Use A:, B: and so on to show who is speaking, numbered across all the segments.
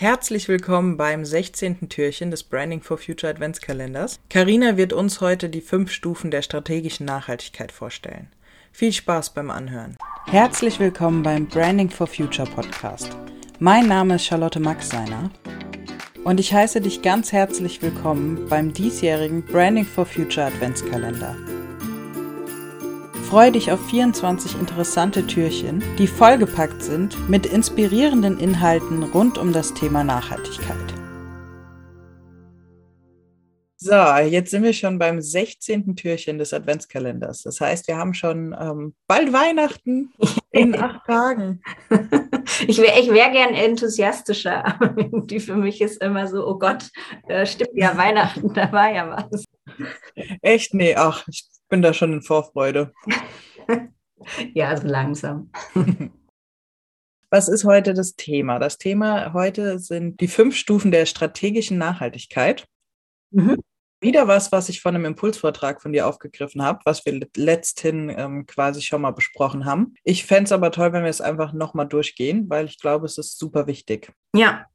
A: Herzlich willkommen beim 16. Türchen des Branding for Future Adventskalenders. Karina wird uns heute die fünf Stufen der strategischen Nachhaltigkeit vorstellen. Viel Spaß beim Anhören. Herzlich willkommen beim Branding for Future Podcast. Mein Name ist Charlotte Maxseiner und ich heiße dich ganz herzlich willkommen beim diesjährigen Branding for Future Adventskalender. Freue dich auf 24 interessante Türchen, die vollgepackt sind mit inspirierenden Inhalten rund um das Thema Nachhaltigkeit. So, jetzt sind wir schon beim 16. Türchen des Adventskalenders. Das heißt, wir haben schon ähm, bald Weihnachten in acht Tagen.
B: Ich wäre ich wär gern enthusiastischer. Die für mich ist immer so, oh Gott, äh, stimmt ja Weihnachten, da war ja was.
A: Echt? Nee, ach, ich bin da schon in Vorfreude.
B: ja, also langsam.
A: Was ist heute das Thema? Das Thema heute sind die fünf Stufen der strategischen Nachhaltigkeit. Mhm. Wieder was, was ich von einem Impulsvortrag von dir aufgegriffen habe, was wir letzthin ähm, quasi schon mal besprochen haben. Ich fände es aber toll, wenn wir es einfach nochmal durchgehen, weil ich glaube, es ist super wichtig.
B: Ja,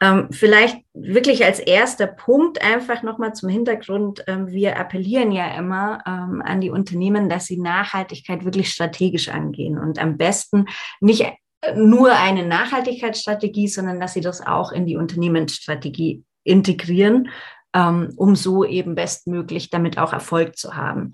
B: ähm, vielleicht wirklich als erster Punkt einfach nochmal zum Hintergrund. Ähm, wir appellieren ja immer ähm, an die Unternehmen, dass sie Nachhaltigkeit wirklich strategisch angehen und am besten nicht nur eine Nachhaltigkeitsstrategie, sondern dass sie das auch in die Unternehmensstrategie integrieren, ähm, um so eben bestmöglich damit auch Erfolg zu haben.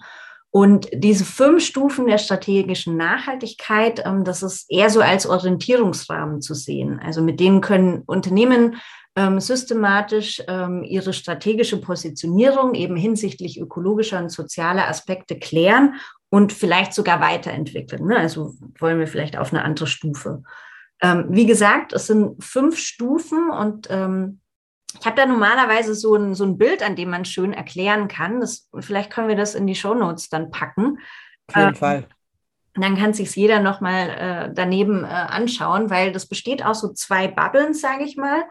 B: Und diese fünf Stufen der strategischen Nachhaltigkeit, ähm, das ist eher so als Orientierungsrahmen zu sehen. Also mit denen können Unternehmen ähm, systematisch ähm, ihre strategische Positionierung eben hinsichtlich ökologischer und sozialer Aspekte klären und vielleicht sogar weiterentwickeln. Ne? Also wollen wir vielleicht auf eine andere Stufe. Wie gesagt, es sind fünf Stufen und ich habe da normalerweise so ein, so ein Bild, an dem man schön erklären kann. Das, vielleicht können wir das in die Show Notes dann packen.
A: Auf jeden ähm, Fall.
B: Dann kann sich jeder nochmal äh, daneben äh, anschauen, weil das besteht aus so zwei Bubbles, sage ich mal,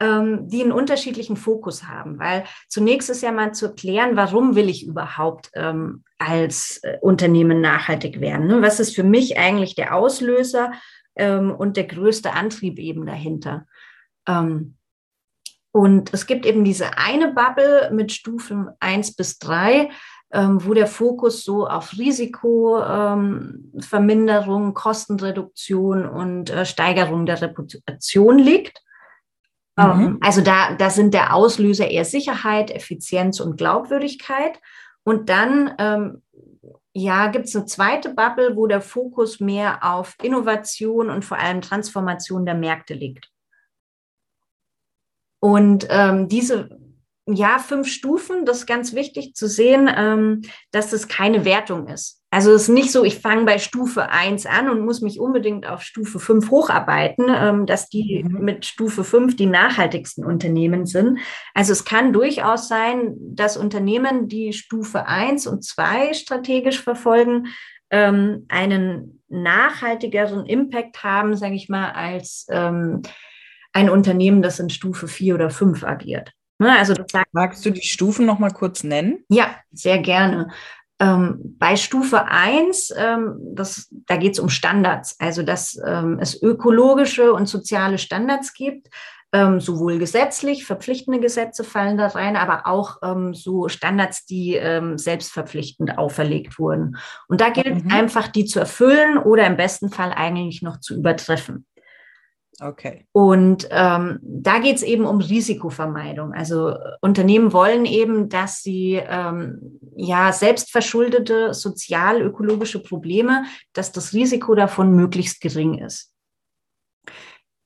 B: ähm, die einen unterschiedlichen Fokus haben. Weil zunächst ist ja mal zu erklären, warum will ich überhaupt ähm, als äh, Unternehmen nachhaltig werden? Ne? Was ist für mich eigentlich der Auslöser ähm, und der größte Antrieb eben dahinter? Und es gibt eben diese eine Bubble mit Stufen eins bis drei, ähm, wo der Fokus so auf Risikoverminderung, ähm, Kostenreduktion und äh, Steigerung der Reputation liegt. Mhm. Ähm, also da, da sind der Auslöser eher Sicherheit, Effizienz und Glaubwürdigkeit. Und dann ähm, ja, gibt es eine zweite Bubble, wo der Fokus mehr auf Innovation und vor allem Transformation der Märkte liegt. Und ähm, diese ja, fünf Stufen, das ist ganz wichtig zu sehen, ähm, dass es keine Wertung ist. Also es ist nicht so, ich fange bei Stufe eins an und muss mich unbedingt auf Stufe fünf hocharbeiten, ähm, dass die mhm. mit Stufe fünf die nachhaltigsten Unternehmen sind. Also es kann durchaus sein, dass Unternehmen, die Stufe eins und zwei strategisch verfolgen, ähm, einen nachhaltigeren Impact haben, sage ich mal, als ähm, ein Unternehmen, das in Stufe 4 oder 5 agiert.
A: Ne, also das sagt, Magst du die Stufen noch mal kurz nennen?
B: Ja, sehr gerne. Ähm, bei Stufe 1, ähm, das, da geht es um Standards, also dass ähm, es ökologische und soziale Standards gibt, ähm, sowohl gesetzlich, verpflichtende Gesetze fallen da rein, aber auch ähm, so Standards, die ähm, selbstverpflichtend auferlegt wurden. Und da gilt mhm. einfach, die zu erfüllen oder im besten Fall eigentlich noch zu übertreffen.
A: Okay.
B: Und ähm, da geht es eben um Risikovermeidung. Also Unternehmen wollen eben, dass sie ähm, ja selbstverschuldete sozial-ökologische Probleme, dass das Risiko davon möglichst gering ist.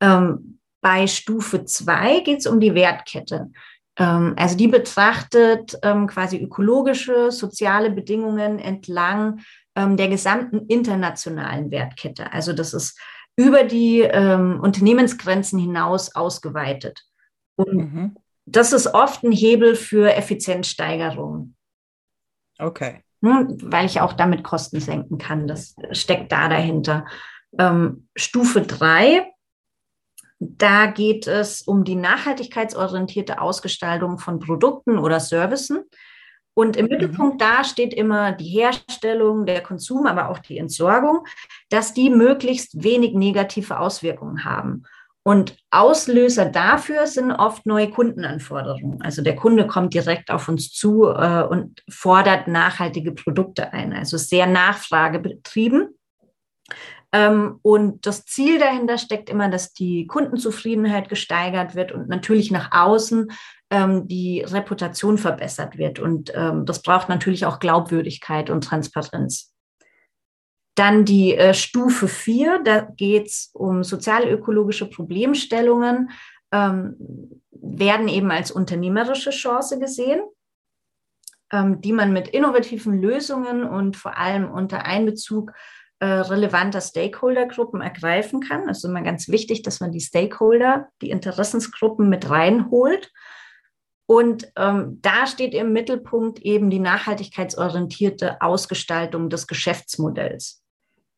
B: Ähm, bei Stufe 2 geht es um die Wertkette. Ähm, also die betrachtet ähm, quasi ökologische, soziale Bedingungen entlang ähm, der gesamten internationalen Wertkette. Also das ist über die ähm, Unternehmensgrenzen hinaus ausgeweitet. Und mhm. das ist oft ein Hebel für Effizienzsteigerung.
A: Okay.
B: Ne, weil ich auch damit Kosten senken kann. Das steckt da dahinter. Ähm, Stufe 3, da geht es um die nachhaltigkeitsorientierte Ausgestaltung von Produkten oder Servicen. Und im mhm. Mittelpunkt da steht immer die Herstellung, der Konsum, aber auch die Entsorgung, dass die möglichst wenig negative Auswirkungen haben. Und Auslöser dafür sind oft neue Kundenanforderungen. Also der Kunde kommt direkt auf uns zu äh, und fordert nachhaltige Produkte ein. Also sehr nachfragebetrieben. Ähm, und das Ziel dahinter steckt immer, dass die Kundenzufriedenheit gesteigert wird und natürlich nach außen ähm, die Reputation verbessert wird. Und ähm, das braucht natürlich auch Glaubwürdigkeit und Transparenz. Dann die äh, Stufe 4, da geht es um sozialökologische Problemstellungen, ähm, werden eben als unternehmerische Chance gesehen, ähm, die man mit innovativen Lösungen und vor allem unter Einbezug äh, relevanter Stakeholdergruppen ergreifen kann. Es ist immer ganz wichtig, dass man die Stakeholder, die Interessensgruppen mit reinholt. Und ähm, da steht im Mittelpunkt eben die nachhaltigkeitsorientierte Ausgestaltung des Geschäftsmodells.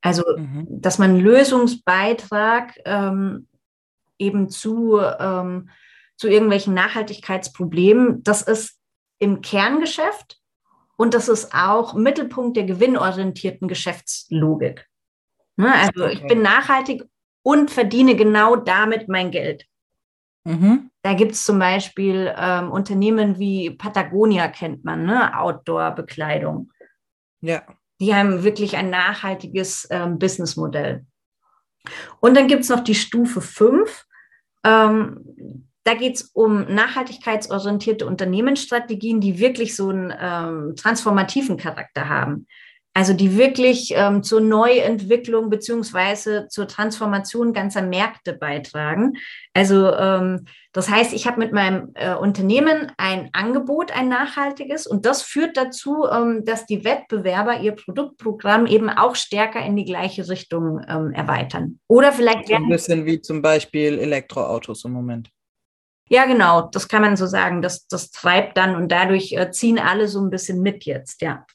B: Also, mhm. dass man einen Lösungsbeitrag ähm, eben zu, ähm, zu irgendwelchen Nachhaltigkeitsproblemen, das ist im Kerngeschäft und das ist auch Mittelpunkt der gewinnorientierten Geschäftslogik. Ne? Also, okay. ich bin nachhaltig und verdiene genau damit mein Geld. Mhm. Da gibt es zum Beispiel ähm, Unternehmen wie Patagonia, kennt man, ne? Outdoor-Bekleidung. Ja die haben wirklich ein nachhaltiges ähm, Businessmodell. Und dann gibt es noch die Stufe 5. Ähm, da geht es um nachhaltigkeitsorientierte Unternehmensstrategien, die wirklich so einen ähm, transformativen Charakter haben. Also die wirklich ähm, zur Neuentwicklung beziehungsweise zur Transformation ganzer Märkte beitragen. Also ähm, das heißt, ich habe mit meinem äh, Unternehmen ein Angebot, ein nachhaltiges, und das führt dazu, ähm, dass die Wettbewerber ihr Produktprogramm eben auch stärker in die gleiche Richtung ähm, erweitern. Oder vielleicht
A: so ein bisschen wie zum Beispiel Elektroautos im Moment.
B: Ja, genau, das kann man so sagen. Das, das treibt dann und dadurch äh, ziehen alle so ein bisschen mit jetzt, ja.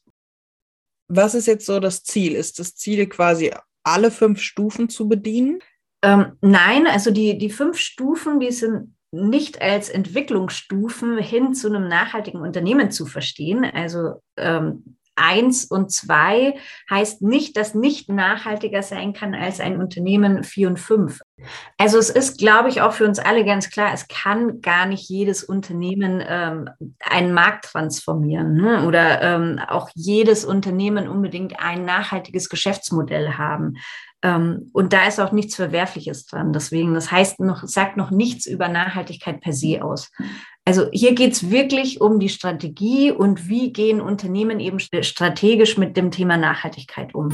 A: Was ist jetzt so das Ziel? Ist das Ziel quasi alle fünf Stufen zu bedienen?
B: Ähm, nein, also die, die fünf Stufen, die sind nicht als Entwicklungsstufen hin zu einem nachhaltigen Unternehmen zu verstehen. Also ähm, eins und zwei heißt nicht, dass nicht nachhaltiger sein kann als ein Unternehmen vier und fünf. Also es ist, glaube ich, auch für uns alle ganz klar, es kann gar nicht jedes Unternehmen ähm, einen Markt transformieren ne? oder ähm, auch jedes Unternehmen unbedingt ein nachhaltiges Geschäftsmodell haben. Ähm, und da ist auch nichts Verwerfliches dran. Deswegen, das heißt noch, sagt noch nichts über Nachhaltigkeit per se aus. Also hier geht es wirklich um die Strategie und wie gehen Unternehmen eben strategisch mit dem Thema Nachhaltigkeit um.